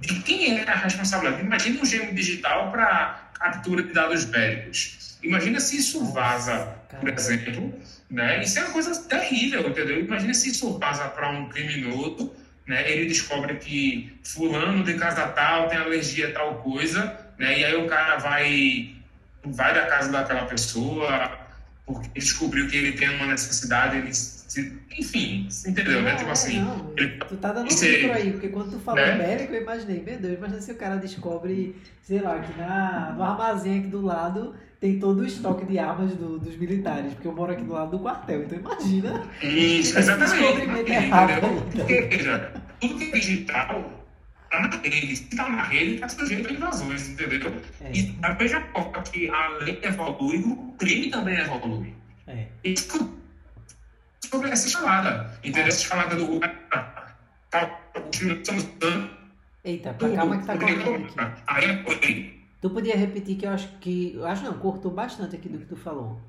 S2: De quem é a responsabilidade? Imagina um gêmeo digital para captura de dados bélicos. Imagina se isso vaza, por exemplo, né? Isso é uma coisa terrível, entendeu? Imagina se isso vaza para um criminoso né, ele descobre que fulano de casa tal tem alergia a tal coisa, né, e aí o cara vai, vai da casa daquela pessoa porque descobriu que ele tem uma necessidade, ele se, enfim, entendeu,
S1: não,
S2: né? Tipo assim.
S1: Não, ele, tu tá dando um aí, porque quando tu falou né? médico, eu imaginei, meu Deus, imagina se o cara descobre, sei lá, que na, no armazém aqui do lado tem todo o estoque de armas do, dos militares, porque eu moro aqui do lado do quartel, então imagina.
S2: Isso, exatamente. Porque, veja, tudo que é digital está na rede. Se está na rede, está sujeito a invasões, entendeu? É. E da mesma forma que a lei evolui, o crime também evolui. É. Isso sobre essa escalada, entendeu? Essa escalada do. Tá, estamos dando.
S1: Eita, calma que tá correndo aqui.
S2: Aí foi.
S1: Tu podia repetir que eu acho que. Eu acho não, cortou bastante aqui do que tu falou.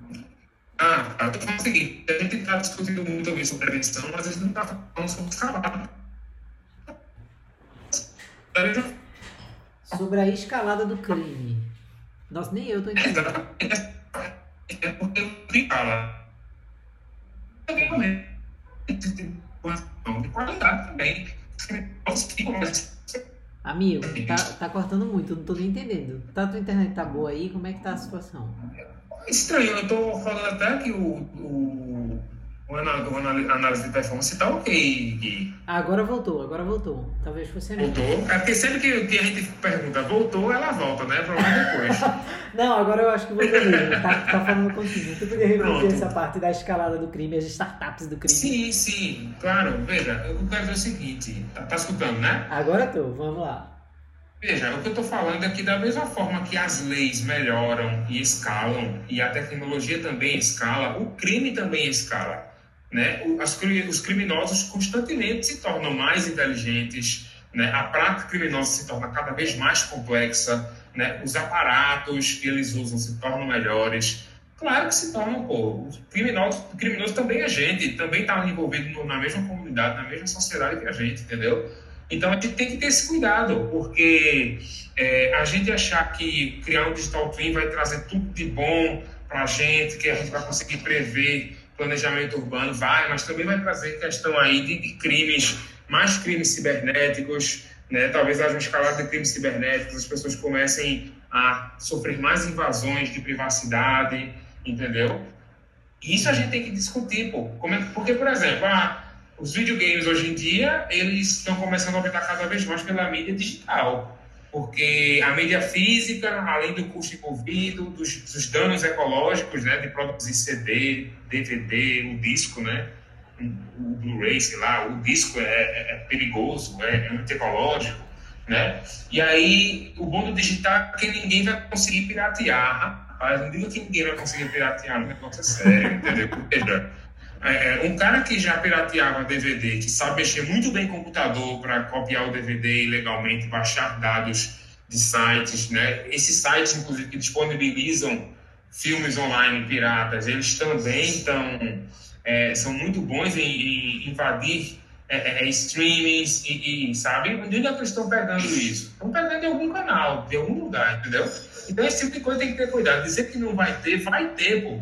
S2: Ah, tá. Eu tô falando o seguinte, a gente está discutindo muito sobre prevenção, mas a gente não está falando sobre escalada.
S1: Sobre a escalada do crime. Nossa, nem eu tô entendendo.
S2: é porque o fala de qualidade também.
S1: Amigo, tá, tá cortando muito, não tô nem entendendo. Tá, tua internet tá boa aí? Como é que tá a situação?
S2: Estranho, eu tô falando até que o, o o análise de performance está ok,
S1: Agora voltou, agora voltou. Talvez fosse mesmo.
S2: Voltou? É porque sempre que, que, a gente pergunta voltou, ela volta, né? Problema depois.
S1: Não, agora eu acho que voltou mesmo. Tá, tá falando contigo. Tu podia repetir essa parte da escalada do crime, as startups do crime.
S2: Sim, sim, claro. Veja, eu quero dizer o seguinte. Tá, tá escutando, né?
S1: Agora tô, vamos lá.
S2: Veja, o que eu estou falando é que da mesma forma que as leis melhoram e escalam, e a tecnologia também escala, o crime também escala né, os criminosos constantemente se tornam mais inteligentes, né, a prática criminosa se torna cada vez mais complexa, né, os aparatos que eles usam se tornam melhores. Claro que se tornam, pô, o criminoso, criminoso também é gente, também está envolvido na mesma comunidade, na mesma sociedade que a gente, entendeu? Então a gente tem que ter esse cuidado, porque é, a gente achar que criar um digital twin vai trazer tudo de bom para a gente, que a gente vai conseguir prever planejamento urbano, vai, mas também vai trazer questão aí de, de crimes, mais crimes cibernéticos, né? talvez haja uma escalada de crimes cibernéticos, as pessoas comecem a sofrer mais invasões de privacidade, entendeu? Isso a gente tem que discutir, pô. É, porque, por exemplo, ah, os videogames hoje em dia, eles estão começando a optar cada vez mais pela mídia digital porque a mídia física, além do custo envolvido, dos, dos, danos ecológicos, né, de produzir CD, DVD, o disco, né, o Blu-ray, sei lá, o disco é, é, é perigoso, é, é ecológico, né, e aí o bom do digital é que ninguém vai conseguir piratear, rapaz, não diga que ninguém vai conseguir piratear, o negócio é sério, entendeu? É, um cara que já pirateava DVD, que sabe mexer muito bem computador para copiar o DVD ilegalmente, baixar dados de sites, né? Esses sites, inclusive, que disponibilizam filmes online piratas, eles também estão é, são muito bons em, em invadir é, é, é streamings e, e, sabe? Onde é que eles estão pegando isso? Estão pegando em algum canal, de algum lugar, entendeu? Então esse tipo de coisa tem que ter cuidado. Dizer que não vai ter, vai ter, pô.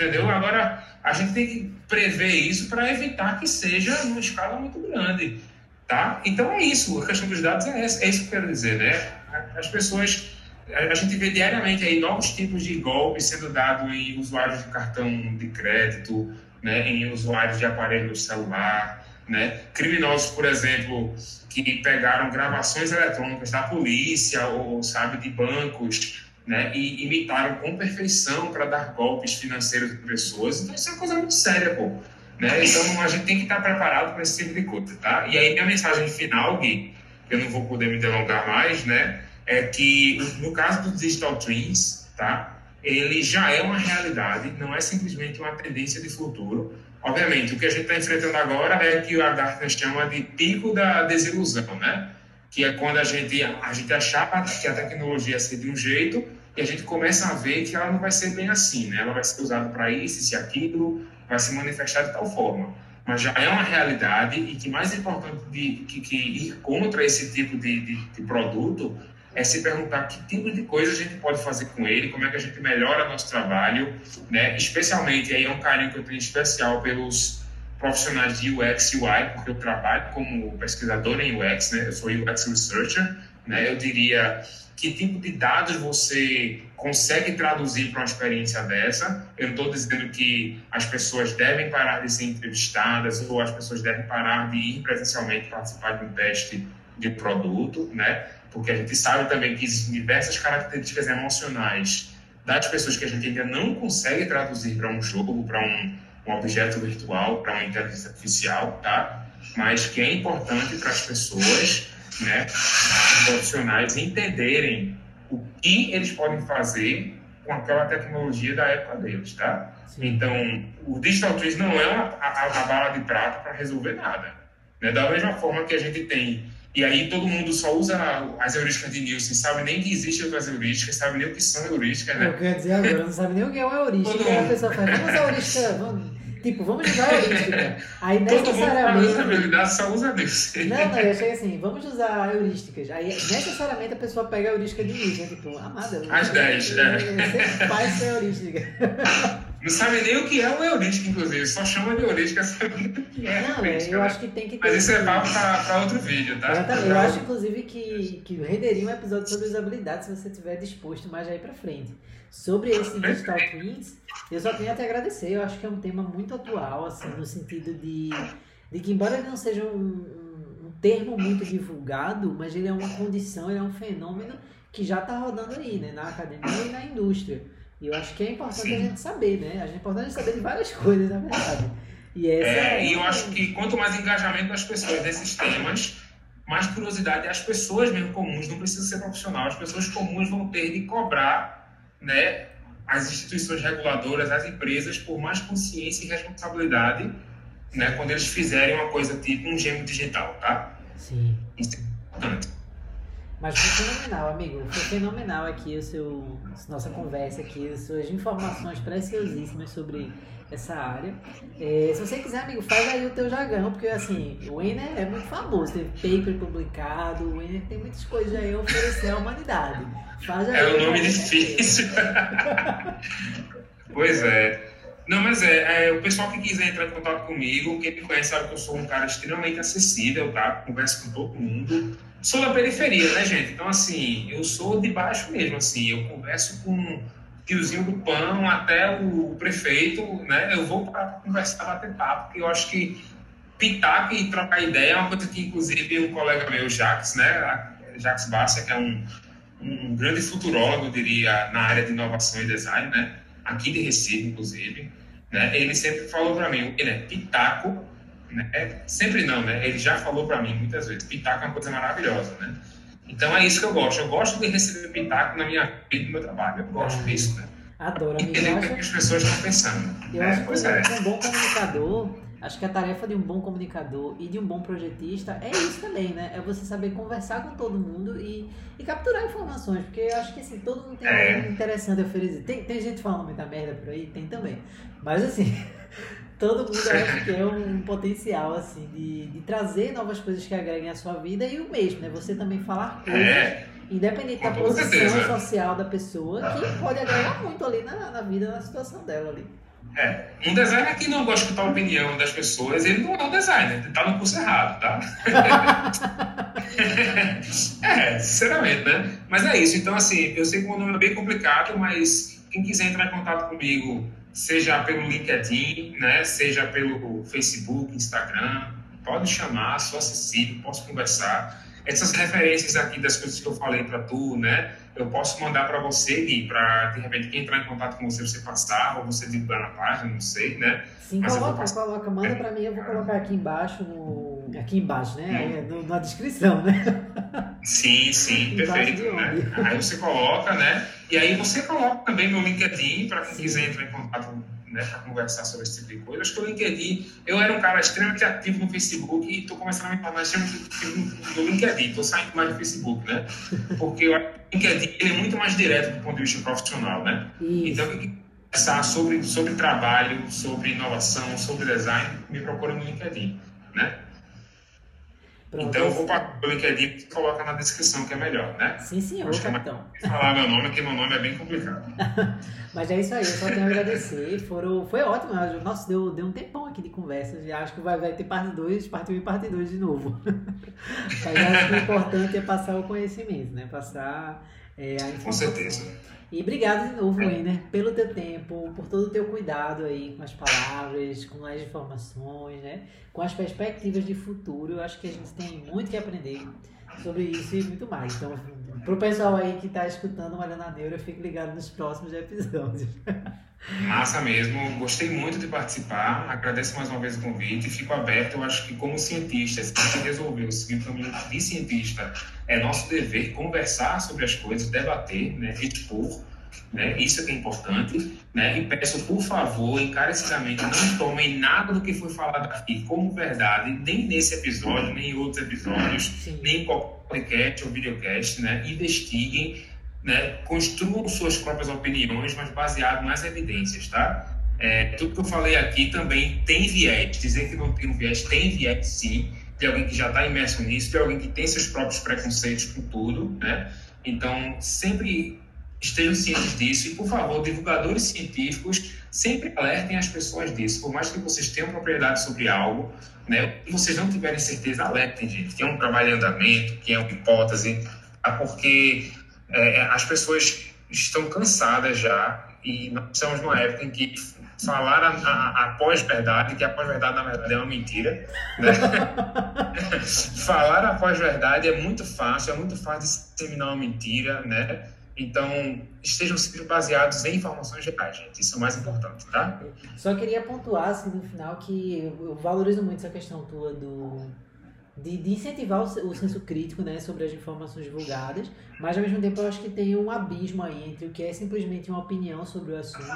S2: Entendeu? Agora, a gente tem que prever isso para evitar que seja numa escala muito grande. Tá? Então é isso, a questão dos dados é, essa, é isso que eu quero dizer, né? As pessoas, a gente vê diariamente aí novos tipos de golpes sendo dados em usuários de cartão de crédito, né? em usuários de aparelho celular, né? Criminosos, por exemplo, que pegaram gravações eletrônicas da polícia ou, sabe, de bancos né, e imitaram com perfeição para dar golpes financeiros de pessoas. Então, isso é uma coisa muito séria, pô. Né? Então, a gente tem que estar preparado para esse tipo de coisa, tá? E aí, minha mensagem final, Gui, que eu não vou poder me delongar mais, né, é que no caso dos Digital Twins, tá, ele já é uma realidade, não é simplesmente uma tendência de futuro. Obviamente, o que a gente está enfrentando agora é que a Gartner chama de pico da desilusão, né? Que é quando a gente, a gente achava que a tecnologia ia ser de um jeito e a gente começa a ver que ela não vai ser bem assim, né? Ela vai ser usada para isso e aquilo, vai se manifestar de tal forma. Mas já é uma realidade e que mais importante de, que, que ir contra esse tipo de, de, de produto é se perguntar que tipo de coisa a gente pode fazer com ele, como é que a gente melhora nosso trabalho, né? Especialmente aí é um carinho que eu tenho especial pelos profissionais de UX e UI, porque eu trabalho como pesquisador em UX, né? Eu sou UX Researcher, né? Eu diria que tipo de dados você consegue traduzir para uma experiência dessa. Eu não estou dizendo que as pessoas devem parar de ser entrevistadas ou as pessoas devem parar de ir presencialmente participar de um teste de produto, né? Porque a gente sabe também que existem diversas características emocionais das pessoas que a gente ainda não consegue traduzir para um jogo, para um um objeto virtual para uma inteligência artificial, tá? Mas que é importante para as pessoas, né, profissionais entenderem o que eles podem fazer com aquela tecnologia da época deles, tá? Sim. Então, o Digital Twins não é uma, a, a bala de prata para resolver nada. Né? Da mesma forma que a gente tem e aí todo mundo só usa as heurísticas de Nielsen, sabe nem que existem outras heurísticas, sabe nem o que são heurísticas, né?
S1: Eu quero dizer agora, não sabe nem o que é uma heurística. Aí a pessoa fala, vamos a heurística, vamos... tipo, vamos usar a heurística. Aí necessariamente.
S2: habilidade só usa Deus.
S1: Não, não, eu achei assim, vamos usar heurísticas. Aí necessariamente a pessoa pega a heurística de né? Tipo, amada.
S2: As 10,
S1: é. Sempre faz ser heurística.
S2: Não sabe nem o que é o heurística, inclusive, só chama de heurística sabendo o que é.
S1: Não, eu né? acho que tem que ter.
S2: Mas isso é papo para outro vídeo, tá?
S1: Exatamente. Eu acho, inclusive, que, que renderia um episódio sobre usabilidade se você estiver disposto mais aí para frente. Sobre esse Digital Twins, eu só tenho a te agradecer. Eu acho que é um tema muito atual, assim, no sentido de, de que, embora ele não seja um, um, um termo muito divulgado, mas ele é uma condição, ele é um fenômeno que já está rodando aí, né? Na academia e na indústria. E eu acho que é importante Sim. a gente saber, né? A gente é importante saber de várias coisas, na verdade.
S2: E, é, é... e eu acho que quanto mais engajamento das pessoas desses temas, mais curiosidade as pessoas mesmo comuns, não precisa ser profissional, as pessoas comuns vão ter de cobrar né, as instituições reguladoras, as empresas, por mais consciência e responsabilidade, né, quando eles fizerem uma coisa tipo um gêmeo digital, tá?
S1: Sim. Isso é importante. Mas foi fenomenal, amigo. Foi fenomenal aqui o seu, nossa conversa aqui, as suas informações preciosíssimas sobre essa área. É, se você quiser, amigo, faz aí o teu jargão, porque assim, o Enner é muito famoso, teve paper publicado, o Enner tem muitas coisas aí a oferecer à humanidade.
S2: Faz aí, é um nome difícil. pois é. Não, mas é, é, o pessoal que quiser entrar em contato comigo, quem me conhece sabe que eu sou um cara extremamente acessível, tá? Converso com todo mundo. Sou da periferia, né, gente? Então, assim, eu sou de baixo mesmo, assim, eu converso com tiozinho do pão até o prefeito, né? Eu vou para conversar, bater papo, porque eu acho que pitaco e trocar ideia é uma coisa que, inclusive, um colega meu, Jax, né? Jax Bassia, que é um, um grande futurólogo, eu diria, na área de inovação e design, né? Aqui de Recife, inclusive, né? Ele sempre falou para mim, ele é pitaco, né? É, sempre não, né? Ele já falou para mim muitas vezes, pitaco é uma coisa maravilhosa, né? Então é isso que eu gosto. Eu gosto de receber pitaco na minha vida, no meu trabalho. Eu gosto disso, né?
S1: Adoro.
S2: Entender o que as pessoas estão pensando.
S1: Eu é, acho que é. um bom comunicador, acho que a tarefa de um bom comunicador e de um bom projetista é isso também, né? É você saber conversar com todo mundo e, e capturar informações, porque eu acho que assim, todo mundo tem é. algo interessante a oferecer. Tem, tem gente falando muita merda por aí? Tem também. Mas assim, todo mundo acha que é um potencial, assim, de, de trazer novas coisas que agreguem à sua vida e o mesmo, né? Você também falar coisas, é. independente da posição social da pessoa, que pode agregar muito ali na, na vida, na situação dela ali.
S2: É, um designer que não gosta de escutar a opinião das pessoas, ele não é um designer, ele tá no curso errado, tá? é, sinceramente, né? Mas é isso, então assim, eu sei que o nome é bem complicado, mas quem quiser entrar em contato comigo, seja pelo LinkedIn, né, seja pelo Facebook, Instagram, pode chamar, sou acessível, posso conversar. Essas referências aqui das coisas que eu falei para tu, né, eu posso mandar para você, Gui, para de repente quem entrar em contato com você, você passar, ou você divulgar na página, não sei, né?
S1: Sim, Mas coloca, coloca, manda para mim, eu vou colocar aqui embaixo, no, aqui embaixo, né? No, na descrição, né?
S2: Sim, sim, perfeito. Né? Aí você coloca, né? E aí você coloca também meu LinkedIn para quem quiser entrar em contato né, para conversar sobre esse tipo de coisa. Acho que o LinkedIn, eu era um cara extremamente ativo no Facebook e estou começando a me tornar extremamente ativo no LinkedIn, estou saindo mais do Facebook, né? Porque o LinkedIn ele é muito mais direto do ponto de vista profissional, né? Isso. Então, conversar sobre, sobre trabalho, sobre inovação, sobre design, me procura no LinkedIn, né? Pronto, então eu vou para o LinkedIn e coloca na descrição que é melhor, né?
S1: Sim, senhor, Acho capitão.
S2: É falar meu nome, que meu nome é bem complicado.
S1: Mas é isso aí, eu só tenho a agradecer. Foram, foi ótimo, nossa, deu, deu um tempão aqui de conversa. Já acho que vai, vai ter parte 2, parte 1 e parte 2 de novo. Mas acho que o importante é passar o conhecimento, né? Passar é, a informação.
S2: Com certeza.
S1: E obrigado de novo, Wenner, pelo teu tempo, por todo o teu cuidado aí com as palavras, com as informações, né? Com as perspectivas de futuro. Eu acho que a gente tem muito que aprender sobre isso e muito mais. Então, pro pessoal aí que está escutando Malhando a Neura, fique ligado nos próximos episódios.
S2: Massa mesmo, gostei muito de participar, agradeço mais uma vez o convite e fico aberto. Eu acho que, como cientista, se a gente resolveu seguir o caminho de cientista, é nosso dever conversar sobre as coisas, debater, né, expor. Né? Isso é que é importante. Né? E peço, por favor, encarecidamente, não tomem nada do que foi falado aqui como verdade, nem nesse episódio, nem em outros episódios, Sim. nem em qualquer podcast ou videocast. Né? Investiguem né, construam suas próprias opiniões, mas baseado nas evidências, tá? É, tudo que eu falei aqui também tem viés. Dizer que não tem um viés tem viés sim. De alguém que já está imerso nisso, de alguém que tem seus próprios preconceitos com tudo, né? Então, sempre estejam cientes disso e, por favor, divulgadores científicos sempre alertem as pessoas disso. Por mais que vocês tenham propriedade sobre algo, né, vocês não tiverem certeza, alertem, gente, que é um trabalho em andamento, que é uma hipótese, tá? porque é, as pessoas estão cansadas já e nós estamos numa época em que falar a, a, a pós-verdade, que a pós-verdade na verdade é uma mentira, né? falar a pós-verdade é muito fácil, é muito fácil disseminar uma mentira, né? Então, estejam sempre baseados em informações reais, gente. Isso é o mais importante, tá?
S1: Só queria pontuar, assim, no final, que eu valorizo muito essa questão tua do de, de incentivar o, o, senso crítico né, sobre as informações divulgadas, mas ao mesmo tempo eu acho que tem um abismo aí entre o que é simplesmente uma opinião sobre o assunto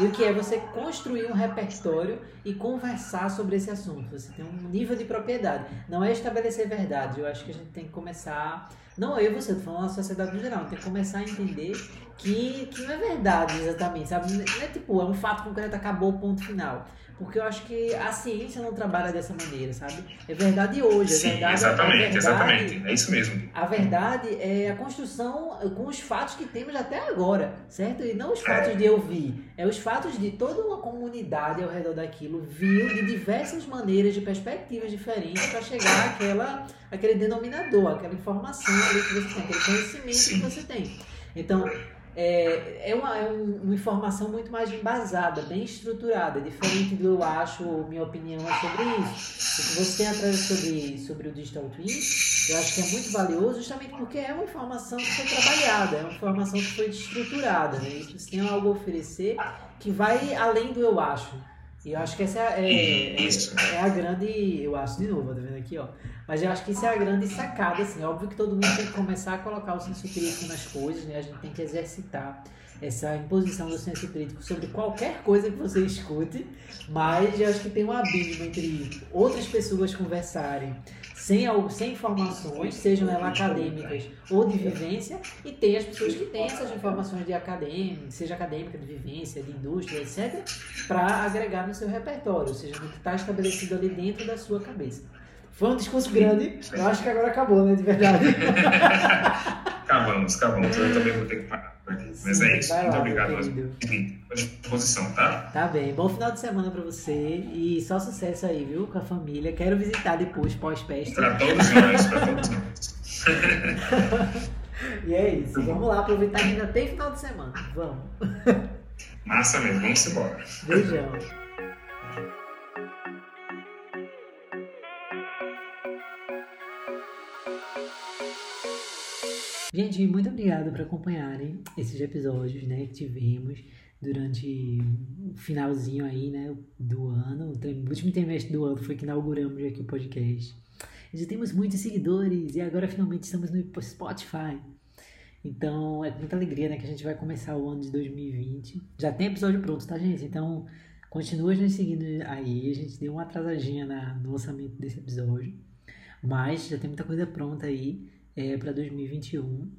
S1: e o que é você construir um repertório e conversar sobre esse assunto. Você tem um nível de propriedade. Não é estabelecer verdade, eu acho que a gente tem que começar. Não eu e você, tô falando na sociedade no geral, tem que começar a entender que, que não é verdade exatamente, sabe? Não é tipo, é um fato concreto, acabou, ponto final. Porque eu acho que a ciência não trabalha dessa maneira, sabe? É verdade hoje. É
S2: Sim,
S1: verdade,
S2: exatamente,
S1: verdade,
S2: exatamente. É isso mesmo.
S1: A verdade é a construção com os fatos que temos até agora, certo? E não os fatos é. de eu vi. É os fatos de toda uma comunidade ao redor daquilo viu de diversas maneiras, de perspectivas diferentes para chegar àquela, àquele denominador, aquela informação que você tem, aquele conhecimento Sim. que você tem. Então, é, é, uma, é uma informação muito mais embasada, bem estruturada, diferente do eu acho, minha opinião é sobre isso. O que você tem atrás sobre, sobre o Digital Twin, eu acho que é muito valioso justamente porque é uma informação que foi trabalhada, é uma informação que foi estruturada, né? Você tem algo a oferecer que vai além do eu acho. E eu acho que essa é, é, é, a grande. Eu acho de novo, tá vendo aqui, ó. Mas eu acho que isso é a grande sacada, assim. É óbvio que todo mundo tem que começar a colocar o senso crítico nas coisas, né? A gente tem que exercitar essa imposição do senso crítico sobre qualquer coisa que você escute, mas eu acho que tem um abismo entre outras pessoas conversarem sem, sem informações, sejam elas acadêmicas ou de vivência, e tem as pessoas que têm essas informações de acadêmica, seja acadêmica, de vivência, de indústria, etc., para agregar no seu repertório, ou seja, no que está estabelecido ali dentro da sua cabeça. Foi um discurso grande, eu acho que agora acabou, né, de verdade.
S2: acabamos, acabamos. Eu também vou ter que parar. Mas é isso. Muito lá, obrigado. À disposição, tá?
S1: Tá bem. Bom final de semana pra você e só sucesso aí, viu? Com a família. Quero visitar depois, pós-peste.
S2: Pra todos nós, pra todos nós.
S1: e é isso. Vamos lá aproveitar que ainda tem final de semana. Vamos.
S2: Massa mesmo. Vamos embora.
S1: Beijão. Gente, muito obrigado por acompanharem esses episódios, né, que tivemos durante o finalzinho aí, né, do ano. O último trimestre do ano foi que inauguramos aqui o podcast. Já temos muitos seguidores e agora finalmente estamos no Spotify. Então é com muita alegria, né, que a gente vai começar o ano de 2020. Já tem episódio pronto, tá, gente? Então continua nos seguindo aí. A gente deu uma atrasadinha na, no lançamento desse episódio. Mas já tem muita coisa pronta aí é, para 2021.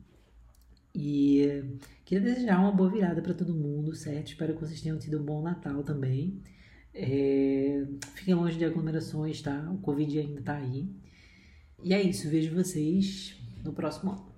S1: E queria desejar uma boa virada para todo mundo, certo? Espero que vocês tenham tido um bom Natal também. É, fiquem longe de aglomerações, tá? O Covid ainda tá aí. E é isso, vejo vocês no próximo ano.